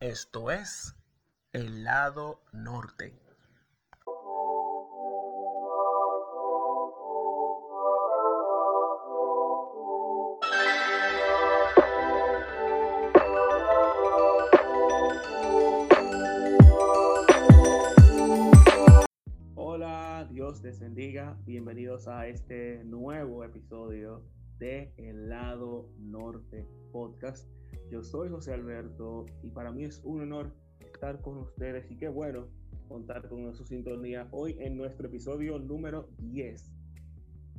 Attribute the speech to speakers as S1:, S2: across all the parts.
S1: Esto es el lado norte. Hola, Dios les bendiga. Bienvenidos a este nuevo episodio de El lado norte podcast. Yo soy José Alberto y para mí es un honor estar con ustedes y qué bueno contar con su sintonía hoy en nuestro episodio número 10.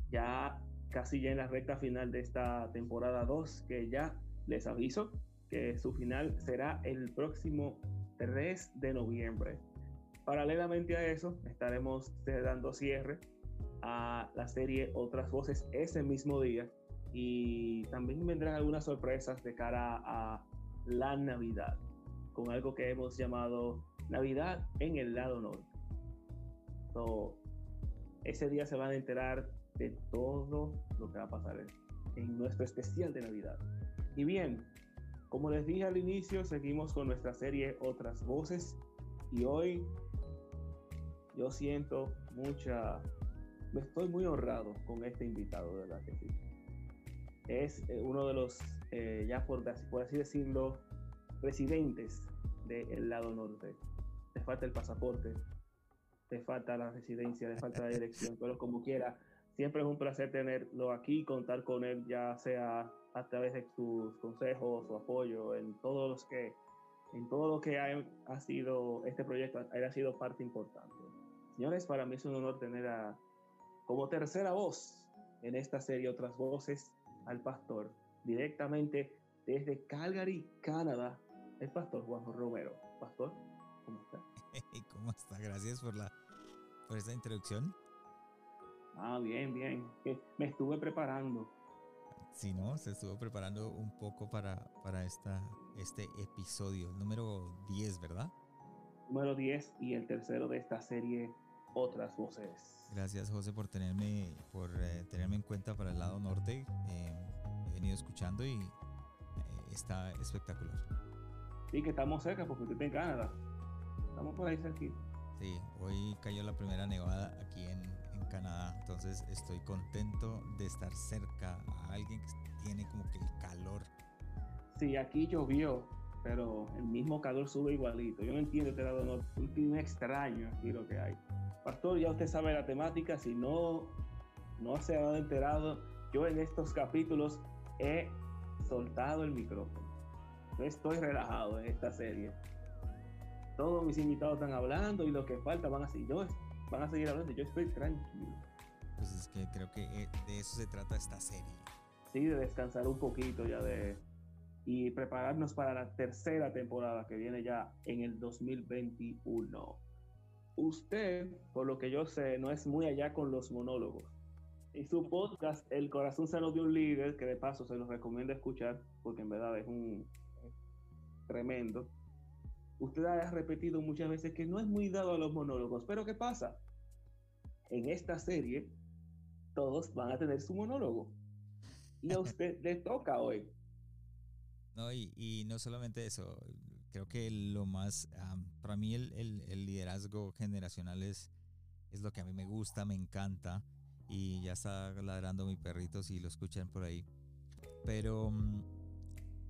S1: Ya casi ya en la recta final de esta temporada 2, que ya les aviso que su final será el próximo 3 de noviembre. Paralelamente a eso, estaremos dando cierre a la serie Otras Voces ese mismo día y también vendrán algunas sorpresas de cara a la Navidad, con algo que hemos llamado Navidad en el lado norte. ese día se van a enterar de todo lo que va a pasar en nuestro especial de Navidad. Y bien, como les dije al inicio, seguimos con nuestra serie Otras Voces y hoy yo siento mucha, me estoy muy honrado con este invitado, de verdad que sí es eh, uno de los, eh, ya por, por, así decirlo, residentes del lado norte. Te falta el pasaporte, te falta la residencia, te falta la dirección, pero como quiera, siempre es un placer tenerlo aquí, contar con él, ya sea a través de sus consejos, su apoyo, en todos los que, en todo lo que ha, ha sido este proyecto, ha sido parte importante. Señores, para mí es un honor tener a, como tercera voz en esta serie Otras Voces al pastor directamente desde Calgary, Canadá, el pastor Juan Romero. Pastor, ¿cómo está?
S2: ¿Cómo está? Gracias por la por esta introducción.
S1: Ah, bien, bien. Me estuve preparando.
S2: Sí, ¿no? Se estuvo preparando un poco para, para esta, este episodio, número 10, ¿verdad?
S1: Número 10 y el tercero de esta serie, Otras Voces.
S2: Gracias José por tenerme, por eh, tenerme en cuenta para el lado norte. Eh, he venido escuchando y eh, está espectacular.
S1: Sí, que estamos cerca porque usted está en Canadá. Estamos por ahí cerquita.
S2: Sí, hoy cayó la primera nevada aquí en, en Canadá, entonces estoy contento de estar cerca a alguien que tiene como que el calor.
S1: Sí, aquí llovió, pero el mismo calor sube igualito. Yo no entiendo este lado norte, un clima extraño aquí lo que hay. Pastor, ya usted sabe la temática, si no, no se ha enterado, yo en estos capítulos he soltado el micrófono. Yo estoy relajado en esta serie. Todos mis invitados están hablando y lo que falta van a seguir, yo, van a seguir hablando. Yo estoy tranquilo.
S2: Pues es que creo que eh, de eso se trata esta serie.
S1: Sí, de descansar un poquito ya de y prepararnos para la tercera temporada que viene ya en el 2021 usted, por lo que yo sé, no es muy allá con los monólogos. Y su podcast, El corazón sano de un líder, que de paso se los recomiendo escuchar, porque en verdad es un tremendo. Usted ha repetido muchas veces que no es muy dado a los monólogos, pero ¿qué pasa? En esta serie, todos van a tener su monólogo. Y a usted le toca hoy.
S2: No, y, y no solamente eso, creo que lo más, para mí el, liderazgo generacional es, es lo que a mí me gusta, me encanta. Y ya está ladrando mi perrito si lo escuchan por ahí. Pero mm,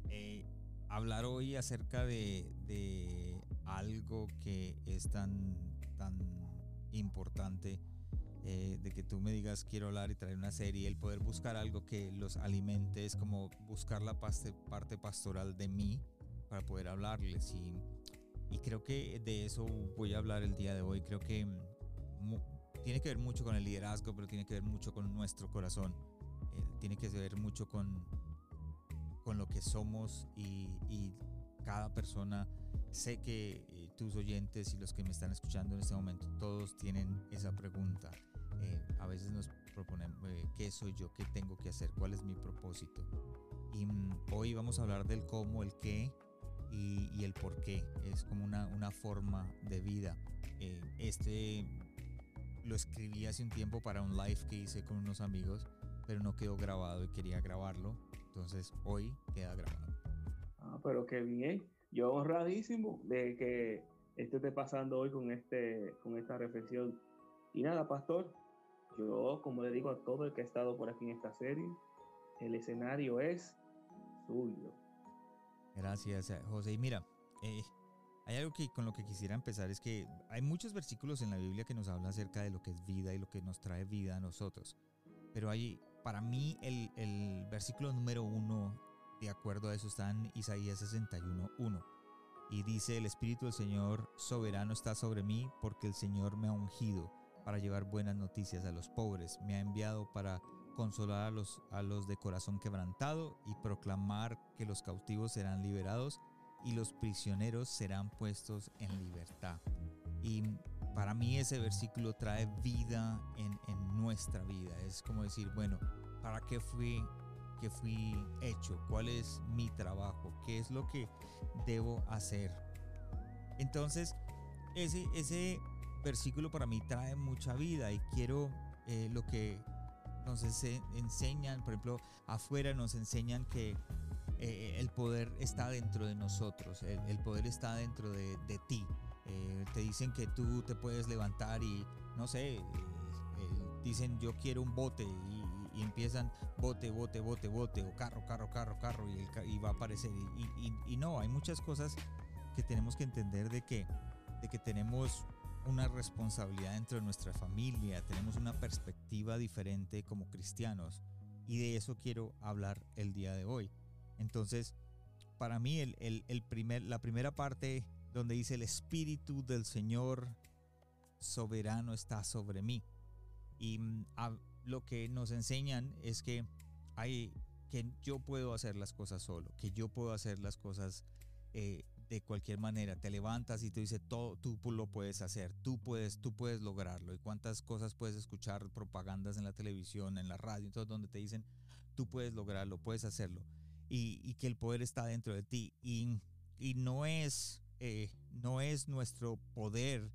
S2: eh, hablar hoy acerca de, algo que es tan, tan importante, eh, de que tú me digas quiero hablar y traer una serie, el poder buscar algo que los alimente es como buscar la parte pastoral de mí para poder hablarles. Y, y creo que de eso voy a hablar el día de hoy. Creo que tiene que ver mucho con el liderazgo, pero tiene que ver mucho con nuestro corazón. Eh, tiene que ver mucho con, con lo que somos y, cada persona. Sé que eh, tus oyentes y los que me están escuchando en este momento, todos tienen esa pregunta. Eh, a veces nos proponemos, ¿qué soy yo? ¿Qué tengo que hacer? ¿Cuál es mi propósito? Y mm, hoy vamos a hablar del cómo, el qué y, el por qué. Es como una, una forma de vida. Eh, este lo escribí hace un tiempo para un live que hice con unos amigos, pero no quedó grabado y quería grabarlo. Entonces hoy queda grabado.
S1: Ah, pero qué bien. yo honradísimo de que esto esté pasando hoy con, este, con esta reflexión. Y nada, pastor, yo como le digo a todo el que ha estado por aquí en esta serie, el escenario es suyo.
S2: Gracias, eh, José. Y mira, eh, hay algo que con lo que quisiera empezar es que hay muchos versículos en la Biblia que nos hablan acerca de lo que es vida y lo que nos trae vida a nosotros. Pero hay, para mí, el, el versículo número uno, de acuerdo a eso, está en Isaías 61.1. Y dice, el Espíritu del Señor soberano está sobre mí porque el Señor me ha ungido para llevar buenas noticias a los pobres. Me ha enviado para consolar a los, a los de corazón quebrantado y proclamar que los cautivos serán liberados y los prisioneros serán puestos en libertad. Y para mí ese versículo trae vida en, nuestra vida. Es como decir, bueno, ¿para qué fui, que fui hecho? ¿Cuál es mi trabajo? ¿Qué es lo que debo hacer? Entonces, ese, ese versículo para mí trae mucha vida y quiero eh, lo que nos enseñan, por ejemplo, afuera nos enseñan que eh, el poder está dentro de nosotros, el, poder está dentro de, ti. Eh, te dicen que tú te puedes levantar y, no sé, eh, dicen yo quiero un bote y, empiezan bote, bote, bote, bote, o carro, carro, carro, carro, y, va a aparecer. Y, no, hay muchas cosas que tenemos que entender de que, de que tenemos una responsabilidad dentro de nuestra familia, tenemos una perspectiva diferente como cristianos y de eso quiero hablar el día de hoy. Entonces, para mí el, primer, la primera parte donde dice el Espíritu del Señor soberano está sobre mí. Y mm, lo que nos enseñan es que hay que yo puedo hacer las cosas solo, que yo puedo hacer las cosas eh, de cualquier manera. Te levantas y te dice todo, tú lo puedes hacer, tú puedes, tú puedes lograrlo. Y cuántas cosas puedes escuchar propagandas en la televisión, en la radio, todo donde te dicen tú puedes lograrlo, puedes hacerlo. Y, que el poder está dentro de ti. Y, y no es eh, no es nuestro poder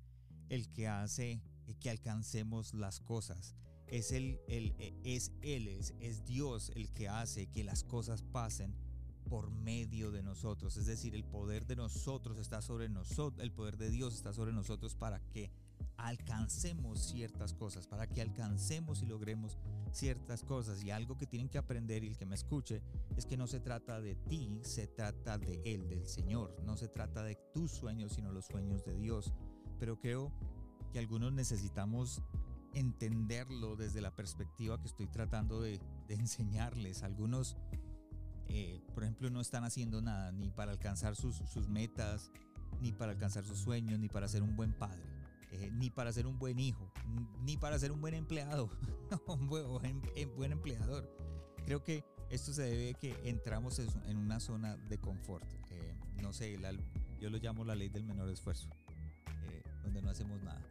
S2: el que hace que alcancemos las cosas. Es, el, el, es Él, es Dios el que hace que las cosas pasen por medio de nosotros. Es decir, el poder de nosotros está sobre nosotros, el poder de Dios está sobre nosotros para que alcancemos ciertas cosas, para que alcancemos y logremos ciertas cosas. Y algo que tienen que aprender y el que me escuche es que no se trata de ti, se trata de Él, del Señor. No se trata de tus sueños, sino los sueños de Dios. Pero creo que algunos necesitamos entenderlo desde la perspectiva que estoy tratando de, de enseñarles. Algunos eh, por ejemplo, no están haciendo nada ni para alcanzar sus, metas, ni para alcanzar sus sueños, ni para ser un buen padre, eh, ni para ser un buen hijo, ni para ser un buen empleado, un buen, buen, empleador. Creo que esto se debe a que entramos en una zona de confort. Eh, no sé, yo lo llamo la ley del menor esfuerzo, donde no hacemos nada.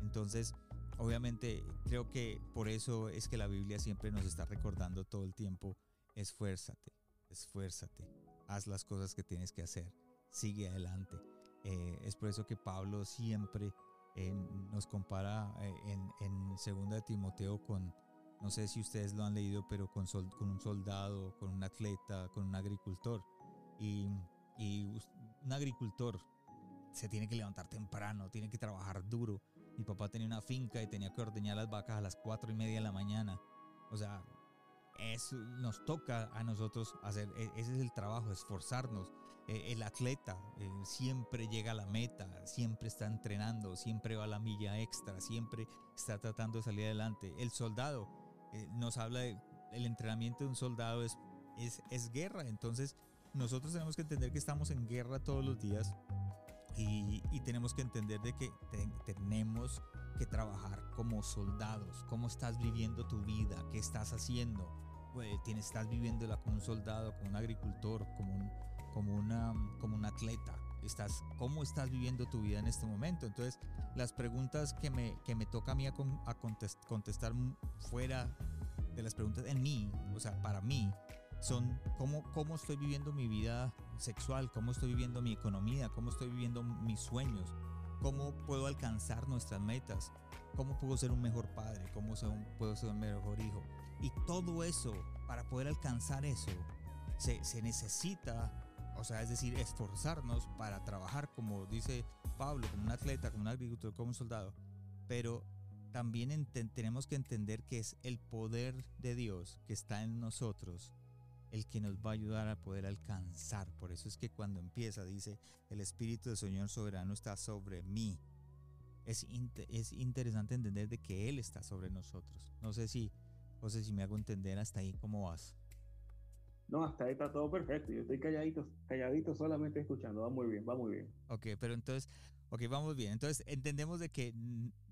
S2: Entonces, obviamente, creo que por eso es que la Biblia siempre nos está recordando todo el tiempo, esfuérzate, esfuérzate, haz las cosas que tienes que hacer, sigue adelante. Eh, es por eso que Pablo siempre eh, nos compara eh, en, Segunda de Timoteo con, no sé si ustedes lo han leído, pero con, con un soldado, con un atleta, con un agricultor. Y, un agricultor se tiene que levantar temprano, tiene que trabajar duro. Mi papá tenía una finca y tenía que ordeñar las vacas a las cuatro y media de la mañana. O sea, es, nos toca a nosotros hacer, e, ese es el trabajo, esforzarnos. E, el atleta eh, siempre llega a la meta, siempre está entrenando, siempre va a la milla extra, siempre está tratando de salir adelante. El soldado eh, nos habla de, el entrenamiento de un soldado es, es, es guerra, entonces nosotros tenemos que entender que estamos en guerra todos los días y, y, tenemos que entender de que tenemos que trabajar como soldados. ¿Cómo estás viviendo tu vida? ¿Qué estás haciendo? Pues, tienes, estás viviéndola como un soldado, como un agricultor, como un, como una, como un atleta. Estás, ¿Cómo estás viviendo tu vida en este momento? Entonces, las preguntas que me, que me toca a mí a, contestar fuera de las preguntas en mí, o sea, para mí, son cómo, cómo estoy viviendo mi vida sexual, cómo estoy viviendo mi economía, cómo estoy viviendo mis sueños, cómo puedo alcanzar nuestras metas, cómo puedo ser un mejor padre, cómo puedo ser un mejor hijo. Y todo eso, para poder alcanzar eso, se, necesita o sea, es decir, esforzarnos para trabajar, como dice Pablo, como un atleta, como un agricultor, como un soldado. Pero también tenemos que entender que es el poder de Dios que está en nosotros el que nos va a ayudar a poder alcanzar. Por eso es que cuando empieza dice, el Espíritu del Señor soberano está sobre mí. Es, es interesante entender de que Él está sobre nosotros. No sé si, no sé si me hago entender hasta ahí cómo vas.
S1: No, hasta ahí está todo perfecto. Yo estoy calladito, calladito solamente escuchando. Va muy bien, va muy bien.
S2: Ok, pero entonces, ok, vamos bien. Entonces entendemos de que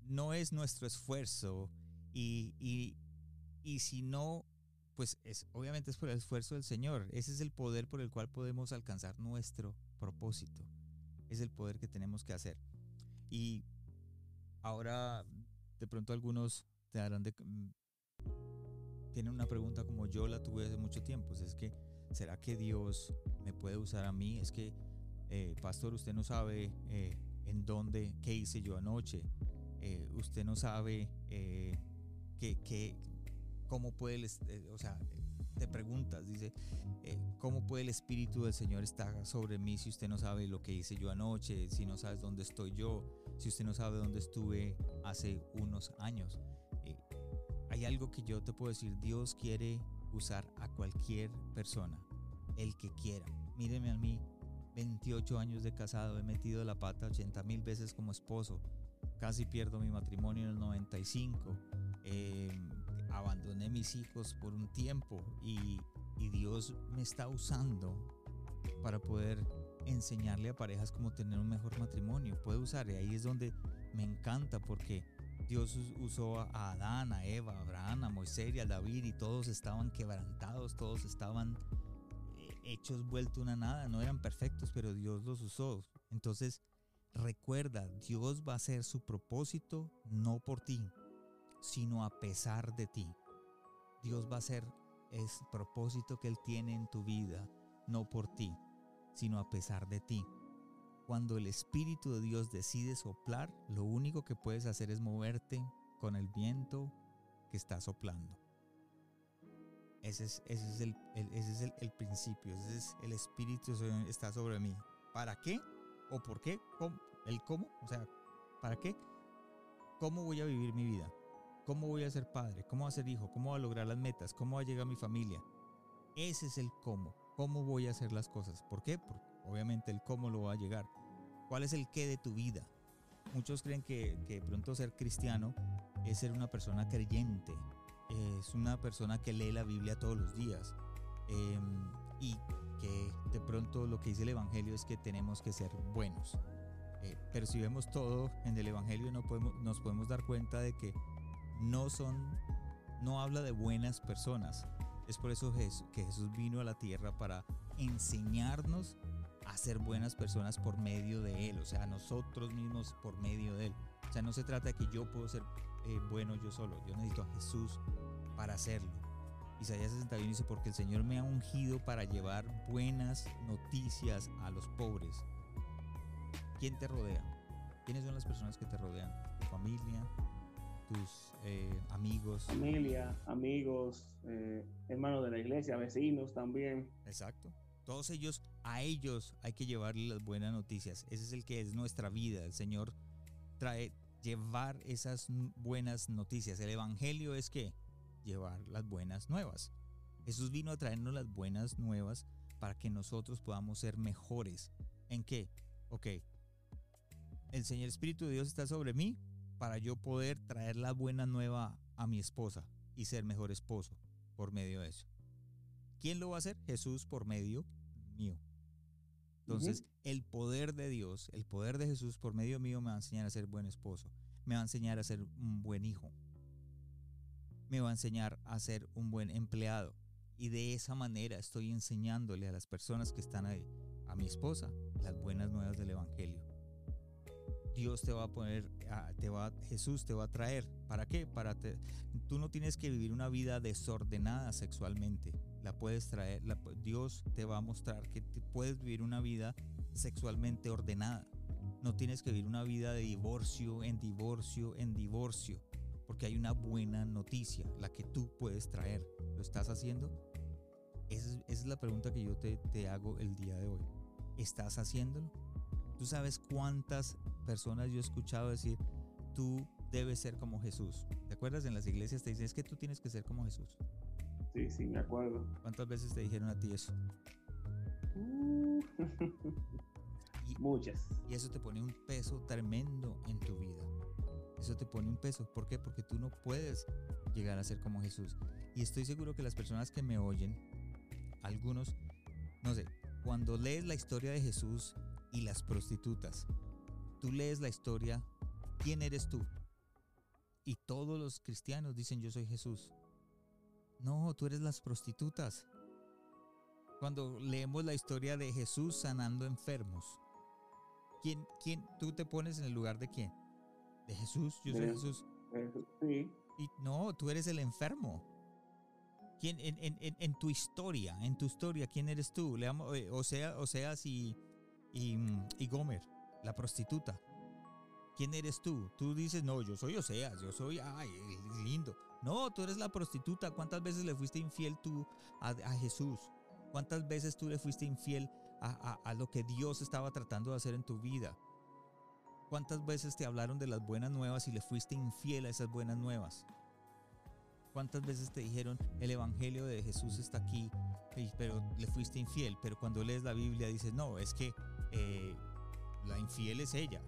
S2: no es nuestro esfuerzo y, y, y si no pues es, obviamente es por el esfuerzo del Señor. Ese es el poder por el cual podemos alcanzar nuestro propósito. Es el poder que tenemos que hacer. Y ahora de pronto algunos te harán de... Mm, tienen una pregunta como yo la tuve hace mucho tiempo. Es que, ¿será que Dios me puede usar a mí? Es que, eh, pastor, usted no sabe eh, en dónde, qué hice yo anoche. Eh, usted no sabe qué, qué, cómo puede, el, eh, o sea, te preguntas, dice, eh, ¿cómo puede el Espíritu del Señor estar sobre mí si usted no sabe lo que hice yo anoche, si no sabes dónde estoy yo, si usted no sabe dónde estuve hace unos años? Eh, hay algo que yo te puedo decir, Dios quiere usar a cualquier persona, el que quiera. Míreme a mí, 28 años de casado, he metido la pata 80 mil veces como esposo, casi pierdo mi matrimonio en el 95. Eh, abandoné mis hijos por un tiempo y, Dios me está usando para poder enseñarle a parejas cómo tener un mejor matrimonio. Puede usar, y ahí es donde me encanta porque Dios usó a Adán, a Eva, a Abraham, a Moisés y a David y todos estaban quebrantados, todos estaban eh, hechos vuelto una nada, no eran perfectos, pero Dios los usó. Entonces, recuerda, Dios va a hacer su propósito no por ti, sino a pesar de ti. Dios va a hacer el propósito que Él tiene en tu vida, no por ti, sino a pesar de ti. Cuando el Espíritu de Dios decide soplar, lo único que puedes hacer es moverte con el viento que está soplando. Ese es, es, el, ese es el, principio, ese es el Espíritu está sobre mí. ¿Para qué? ¿O por qué? ¿El cómo? O sea, ¿para qué? ¿Cómo voy a vivir mi vida? ¿Cómo voy a ser padre? ¿Cómo voy a ser hijo? ¿Cómo voy a lograr las metas? ¿Cómo va a llegar mi familia? Ese es el cómo. ¿Cómo voy a hacer las cosas? ¿Por qué? Porque obviamente el cómo lo va a llegar. ¿Cuál es el qué de tu vida? Muchos creen que, que pronto ser cristiano es ser una persona creyente, es una persona que lee la Biblia todos los días em, y que de pronto lo que dice el Evangelio es que tenemos que ser buenos. Eh, pero si vemos todo en el Evangelio no podemos, nos podemos dar cuenta de que no son, no habla de buenas personas. Es por eso que Jesús vino a la tierra para enseñarnos a ser buenas personas por medio de Él, o sea, nosotros mismos por medio de Él. O sea, no se trata de que yo puedo ser eh, bueno yo solo, yo necesito a Jesús para hacerlo. Isaías 61 dice, porque el Señor me ha ungido para llevar buenas noticias a los pobres. ¿Quién te rodea? ¿Quiénes son las personas que te rodean? ¿Tu familia? Tus eh, amigos.
S1: Familia, amigos, eh, hermanos de la iglesia, vecinos también.
S2: Exacto. Todos ellos, a ellos hay que llevarle las buenas noticias. Ese es el que es nuestra vida. El Señor trae llevar esas buenas noticias. El Evangelio es que llevar las buenas nuevas. Jesús vino a traernos las buenas nuevas para que nosotros podamos ser mejores. ¿En qué? Ok. El Señor Espíritu de Dios está sobre mí para yo poder traer la buena nueva a mi esposa y ser mejor esposo por medio de eso. ¿Quién lo va a hacer? Jesús por medio mío. Entonces, el poder de Dios, el poder de Jesús por medio mío me va a enseñar a ser buen esposo, me va a enseñar a ser un buen hijo, me va a enseñar a ser un buen empleado. Y de esa manera estoy enseñándole a las personas que están ahí, a mi esposa, las buenas nuevas del Evangelio. Dios te va a poner, te va, Jesús te va a traer. ¿Para qué? Para tú no tienes que vivir una vida desordenada sexualmente. La puedes traer, Dios te va a mostrar que puedes vivir una vida sexualmente ordenada. No tienes que vivir una vida de divorcio en divorcio en divorcio, porque hay una buena noticia, la que tú puedes traer. ¿Lo estás haciendo? Esa es, la pregunta que yo te, te hago el día de hoy. ¿Estás haciéndolo? ¿Tú sabes cuántas personas yo he escuchado decir, tú debes ser como Jesús? ¿Te acuerdas? En las iglesias te dicen, es que tú tienes que ser como Jesús.
S1: Sí, sí, me acuerdo.
S2: ¿Cuántas veces te dijeron a ti eso?
S1: Uh. Muchas.
S2: Y eso te pone un peso tremendo en tu vida. Eso te pone un peso. ¿Por qué? Porque tú no puedes llegar a ser como Jesús. Y estoy seguro que las personas que me oyen, algunos, no sé, cuando lees la historia de Jesús y las prostitutas, tú lees la historia, ¿quién eres tú? Y todos los cristianos dicen yo soy Jesús. No, tú eres las prostitutas. Cuando leemos la historia de Jesús sanando enfermos, ¿quién, quién, tú te pones en el lugar de quién? De Jesús, yo soy Jesús.
S1: sí.
S2: Y no, tú eres el enfermo. ¿Quién, en, en, en, tu historia, en tu historia, ¿quién eres tú? Leamos, eh, o sea, o sea, y, y, y Gomer, la prostituta. ¿Quién eres tú? Tú dices, no, yo soy Oseas, yo soy, ay, lindo. No, tú eres la prostituta. ¿Cuántas veces le fuiste infiel tú a, Jesús? ¿Cuántas veces tú le fuiste infiel a, a, lo que Dios estaba tratando de hacer en tu vida? ¿Cuántas veces te hablaron de las buenas nuevas y le fuiste infiel a esas buenas nuevas? ¿Cuántas veces te dijeron el Evangelio de Jesús está aquí, pero le fuiste infiel? Pero cuando lees la Biblia dices, no, es que eh, la infiel es ella.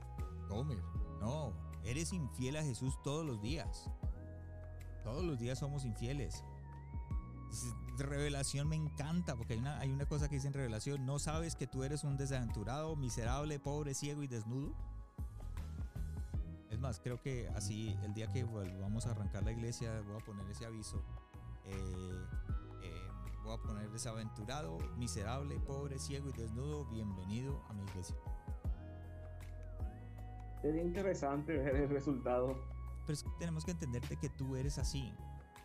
S2: No, eres infiel a Jesús todos los días. Todos los días somos infieles. Revelación me encanta porque hay una, hay una cosa que dice en revelación, ¿no sabes que tú eres un desaventurado, miserable, pobre, ciego y desnudo? Es más, creo que así el día que vamos a arrancar la iglesia voy a poner ese aviso. Eh, voy a poner desaventurado, miserable, pobre, ciego y desnudo. Bienvenido a mi iglesia.
S1: Sería interesante ver el resultado.
S2: Pero tenemos que entenderte que tú eres así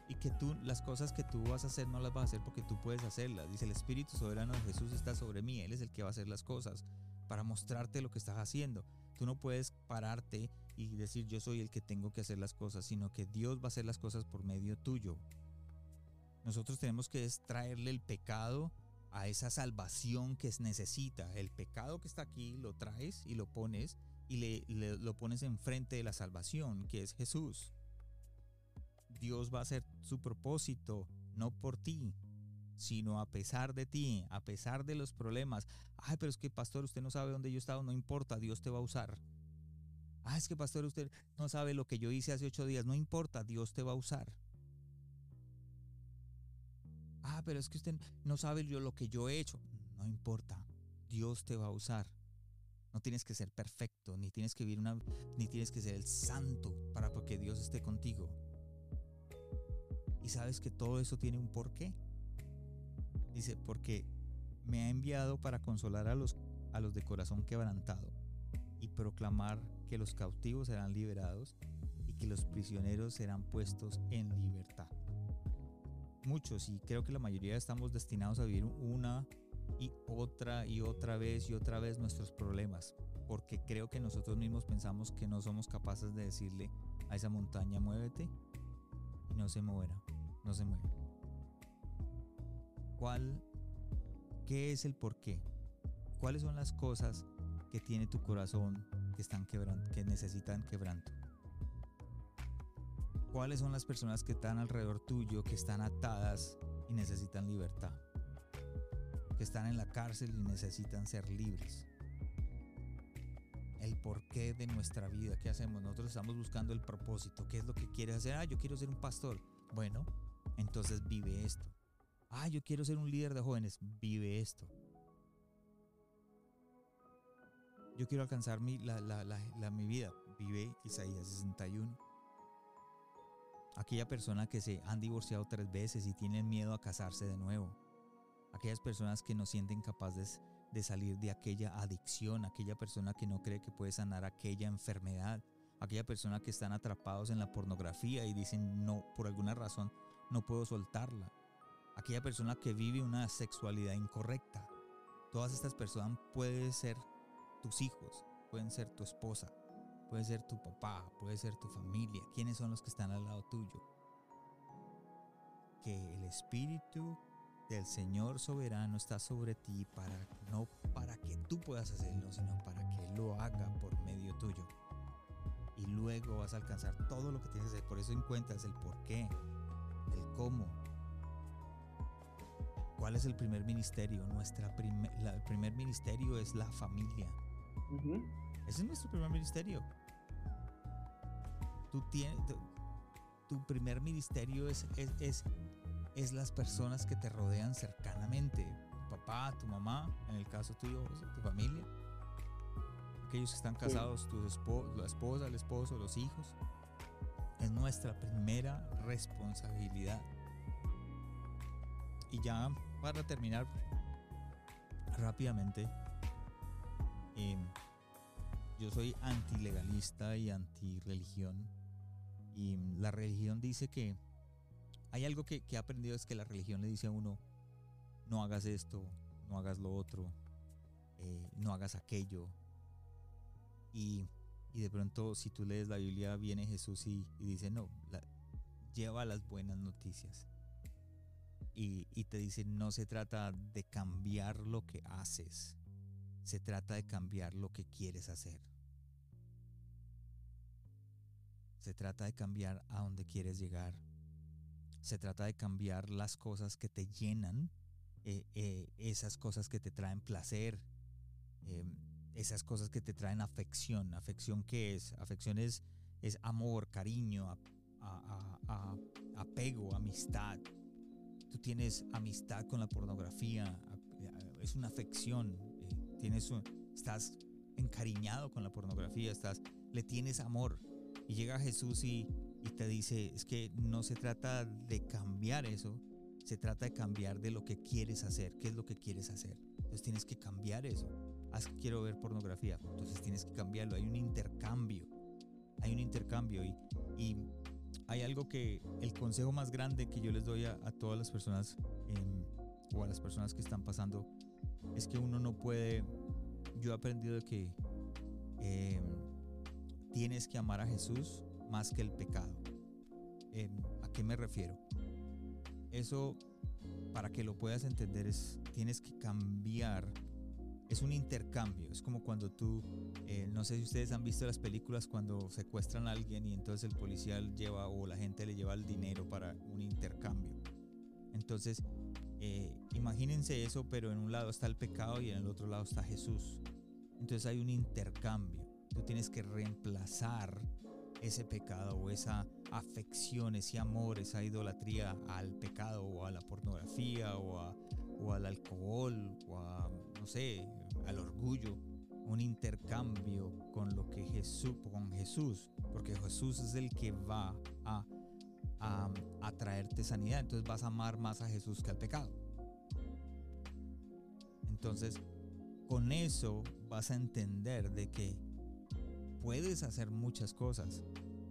S2: y que tú las cosas que tú vas a hacer no las vas a hacer porque tú puedes hacerlas. Dice el Espíritu soberano de Jesús está sobre mí, él es el que va a hacer las cosas para mostrarte lo que estás haciendo. Tú no puedes pararte y decir yo soy el que tengo que hacer las cosas, sino que Dios va a hacer las cosas por medio tuyo. Nosotros tenemos que extraerle el pecado a esa salvación que necesita. El pecado que está aquí lo traes y lo pones y le, lo pones enfrente de la salvación, que es Jesús. Dios va a hacer su propósito, no por ti, sino a pesar de ti, a pesar de los problemas. Ay, pero es que pastor, usted no sabe dónde yo estaba, no importa, Dios te va a usar. Ah, es que pastor, usted no sabe lo que yo hice hace ocho días, no importa, Dios te va a usar. Ah, pero es que usted no sabe yo lo que yo he hecho, no importa, Dios te va a usar. No tienes que ser perfecto, ni tienes que vivir una, ni tienes que ser el santo para que Dios esté contigo. Y sabes que todo eso tiene un porqué. Dice, porque me ha enviado para consolar a los, a los de corazón quebrantado y proclamar que los cautivos serán liberados y que los prisioneros serán puestos en libertad. Muchos, y creo que la mayoría estamos destinados a vivir una y otra y otra vez y otra vez nuestros problemas, porque creo que nosotros mismos pensamos que no somos capaces de decirle a esa montaña muévete y no se moverá, no se mueve. ¿Cuál, qué es el por qué? ¿Cuáles son las cosas que tiene tu corazón que, están quebrando, que necesitan quebranto? ¿Cuáles son las personas que están alrededor tuyo, que están atadas y necesitan libertad? Que están en la cárcel y necesitan ser libres. El porqué de nuestra vida, ¿qué hacemos? Nosotros estamos buscando el propósito, ¿qué es lo que quieres hacer? Ah, yo quiero ser un pastor. Bueno, entonces vive esto ah, yo quiero ser un líder de jóvenes, vive esto. Yo quiero alcanzar mi, la, mi vida, vive Isaías 61. Aquella persona que se han divorciado tres veces y tienen miedo a casarse de nuevo. Aquellas personas que no sienten capaces de salir de aquella adicción, aquella persona que no cree que puede sanar aquella enfermedad, aquella persona que están atrapados en la pornografía y dicen no, por alguna razón no puedo soltarla aquella persona que vive una sexualidad incorrecta. Todas estas personas pueden ser tus hijos, pueden ser tu esposa, puede ser tu papá, puede ser tu familia. ¿Quiénes son los que están al lado tuyo? Que el Espíritu del Señor soberano está sobre ti para no para que tú puedas hacerlo, sino para que Él lo haga por medio tuyo. Y luego vas a alcanzar todo lo que tienes que hacer. Por eso encuentras el por qué, el cómo. ¿Cuál es el primer ministerio? Nuestra el primer ministerio es la familia. Ese es nuestro primer ministerio. Tú tienes, tu primer ministerio es, es, es, las personas que te rodean cercanamente. Tu papá, tu mamá, en el caso tuyo, tu familia. Aquellos que están casados, tu esposa, la esposa, el esposo, los hijos. Es nuestra primera responsabilidad. Y ya para terminar rápidamente, em, yo soy antilegalista y antirreligión y la religión dice que hay algo que, que he aprendido es que la religión le dice a uno, no hagas esto, no hagas lo otro, eh, no hagas aquello. Y, de pronto si tú lees la Biblia viene Jesús y, dice, no, lleva las buenas noticias. Y, y te dice, no se trata de cambiar lo que haces, se trata de cambiar lo que quieres hacer. Se trata de cambiar a donde quieres llegar. Se trata de cambiar las cosas que te llenan, eh, eh, esas cosas que te traen placer, em, esas cosas que te traen afección. ¿Afección qué es? Afección es, amor, cariño, apego, amistad. Tú tienes amistad con la pornografía, es una afección. Eh, tienes estás encariñado con la pornografía, estás, le tienes amor. Y llega Jesús y, te dice, es que no se trata de cambiar eso, se trata de cambiar de lo que quieres hacer, qué es lo que quieres hacer. Entonces tienes que cambiar eso. Haz que quiero ver pornografía, entonces tienes que cambiarlo. Hay un intercambio, hay un intercambio y, hay algo que el consejo más grande que yo les doy a, todas las personas em, o a las personas que están pasando es que uno no puede, yo he aprendido que eh, tienes que amar a Jesús más que el pecado. Em, ¿A qué me refiero? Eso, para que lo puedas entender, es tienes que cambiar. Es un intercambio. Es como cuando tú, eh, no sé si ustedes han visto las películas cuando secuestran a alguien y entonces el policía lleva o la gente le lleva el dinero para un intercambio. Entonces, eh, imagínense eso, pero en un lado está el pecado y en el otro lado está Jesús. Entonces hay un intercambio. Tú tienes que reemplazar ese pecado o esa afección, ese amor, esa idolatría al pecado o a la pornografía o, o al alcohol o a, no sé, al orgullo. Un intercambio con lo que Jesús, con Jesús, porque Jesús es el que va a, a, a traerte sanidad. Entonces vas a amar más a Jesús que al pecado. Entonces, con eso vas a entender de que puedes hacer muchas cosas.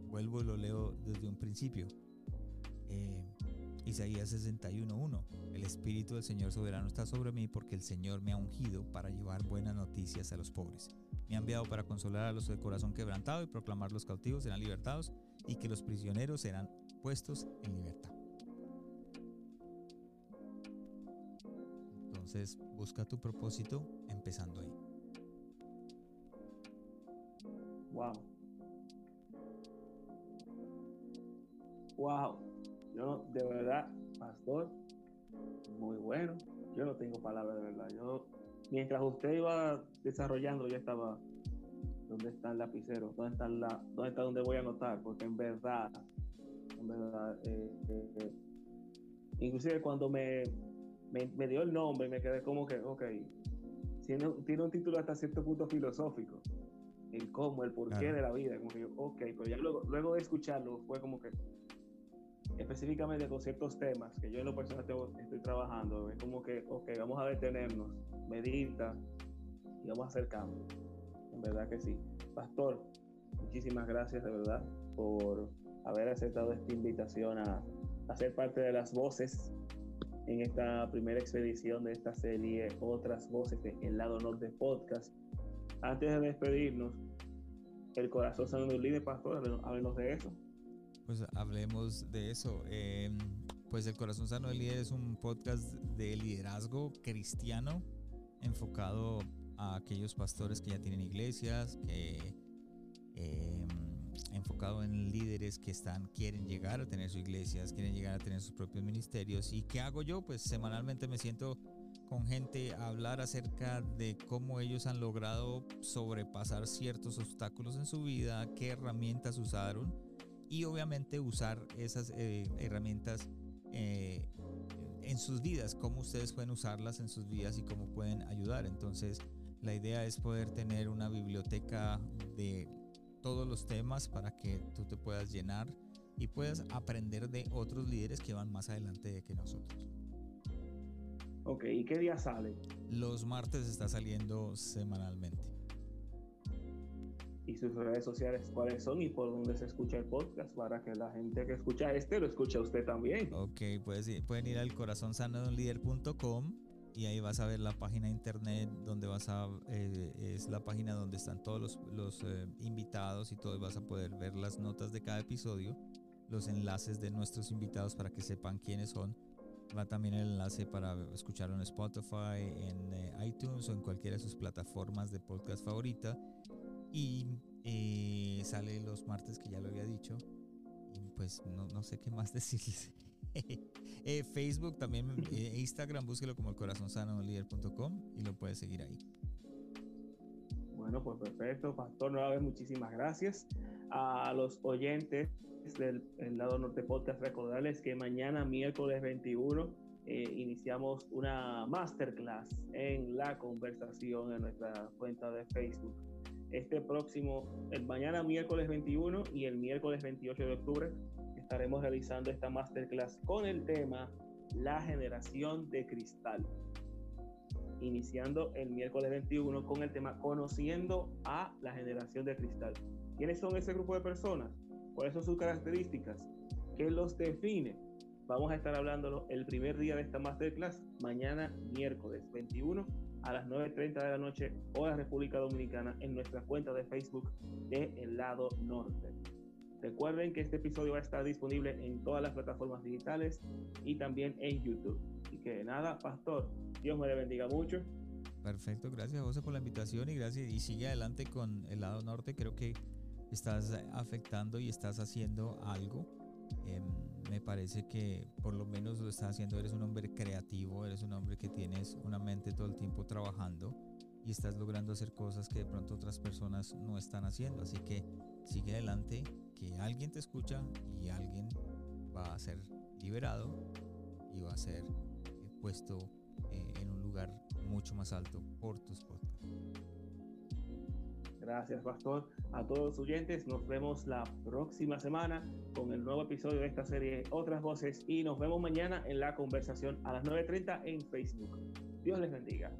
S2: Vuelvo y lo leo desde un principio. Eh, Isaías 61.1. El Espíritu del Señor soberano está sobre mí porque el Señor me ha ungido para llevar buenas noticias a los pobres. Me ha enviado para consolar a los de corazón quebrantado y proclamar los cautivos serán libertados y que los prisioneros serán puestos en libertad. Entonces busca tu propósito empezando ahí.
S1: Wow. Wow. Yo, de verdad, pastor, muy bueno. Yo no tengo palabras de verdad. Yo, mientras usted iba desarrollando, ya estaba. ¿Dónde está el lapicero? ¿Dónde está, la, dónde está donde voy a anotar? Porque en verdad, en verdad, eh, eh, inclusive cuando me, me, dio el nombre, me quedé como que, ok, tiene, tiene un título hasta cierto punto filosófico el cómo, el porqué de la vida. Como que yo, ok, pero ya luego, luego de escucharlo fue como que específicamente con ciertos temas que yo en lo personal estoy trabajando, es como que, ok, vamos a detenernos, medita y vamos a hacer cambios. En verdad que sí. Pastor, muchísimas gracias de verdad por haber aceptado esta invitación a, a ser parte de las voces en esta primera expedición de esta serie Otras Voces de El Lado Norte Podcast. Antes de despedirnos, el corazón se un líder, pastor, háblenos de eso.
S2: Pues hablemos de eso. Em, pues El Corazón Sano del Líder es un podcast de liderazgo cristiano enfocado a aquellos pastores que ya tienen iglesias, que em, enfocado en líderes que están quieren llegar a tener sus iglesias, quieren llegar a tener sus propios ministerios. ¿Y qué hago yo? Pues semanalmente me siento con gente a hablar acerca de cómo ellos han logrado sobrepasar ciertos obstáculos en su vida, qué herramientas usaron y obviamente usar esas eh, herramientas eh, en sus vidas, cómo ustedes pueden usarlas en sus vidas y cómo pueden ayudar. Entonces, la idea es poder tener una biblioteca de todos los temas para que tú te puedas llenar y puedas aprender de otros líderes que van más adelante que nosotros.
S1: Ok, ¿y qué día sale?
S2: Los martes está saliendo semanalmente.
S1: ¿Y sus redes sociales cuáles son y por dónde se escucha el podcast para que la gente que escucha este lo escuche a usted también?
S2: Ok, pues, pueden ir al corazonsanodeunlider.com y ahí vas a ver la página de internet donde vas a eh, es la página donde están todos los, los eh, invitados y todo vas a poder ver las notas de cada episodio los enlaces de nuestros invitados para que sepan quiénes son Va también el enlace para escucharlo en Spotify, en eh, iTunes o en cualquiera de sus plataformas de podcast favorita. Y eh, sale los martes, que ya lo había dicho. Pues no, no sé qué más decirles. eh, Facebook también, Instagram, búsquelo como el corazón sano líder.com y lo puedes seguir ahí.
S1: Bueno, pues perfecto, Pastor. Nuevamente, muchísimas gracias a los oyentes del lado norte podcast. Recordarles que mañana, miércoles 21, eh, iniciamos una masterclass en la conversación en nuestra cuenta de Facebook. Este próximo, el mañana miércoles 21 y el miércoles 28 de octubre, estaremos realizando esta masterclass con el tema La generación de cristal. Iniciando el miércoles 21 con el tema Conociendo a la generación de cristal. ¿Quiénes son ese grupo de personas? ¿Cuáles son sus características? ¿Qué los define? Vamos a estar hablándolo el primer día de esta masterclass, mañana miércoles 21 a las 9.30 de la noche, hora República Dominicana, en nuestra cuenta de Facebook de El Lado Norte. Recuerden que este episodio va a estar disponible en todas las plataformas digitales y también en YouTube. Y que nada, pastor, Dios me le bendiga mucho.
S2: Perfecto, gracias José por la invitación y gracias y sigue adelante con el lado norte. Creo que estás afectando y estás haciendo algo. Em, me parece que por lo menos lo estás haciendo. Eres un hombre creativo, eres un hombre que tienes una mente todo el tiempo trabajando y estás logrando hacer cosas que de pronto otras personas no están haciendo. Así que sigue adelante, que alguien te escucha y alguien va a ser liberado y va a ser puesto eh, en un lugar mucho más alto por tus podcasts.
S1: Gracias, Pastor. A todos los oyentes, nos vemos la próxima semana con el nuevo episodio de esta serie Otras Voces y nos vemos mañana en la conversación a las 9.30 en Facebook. Dios les bendiga.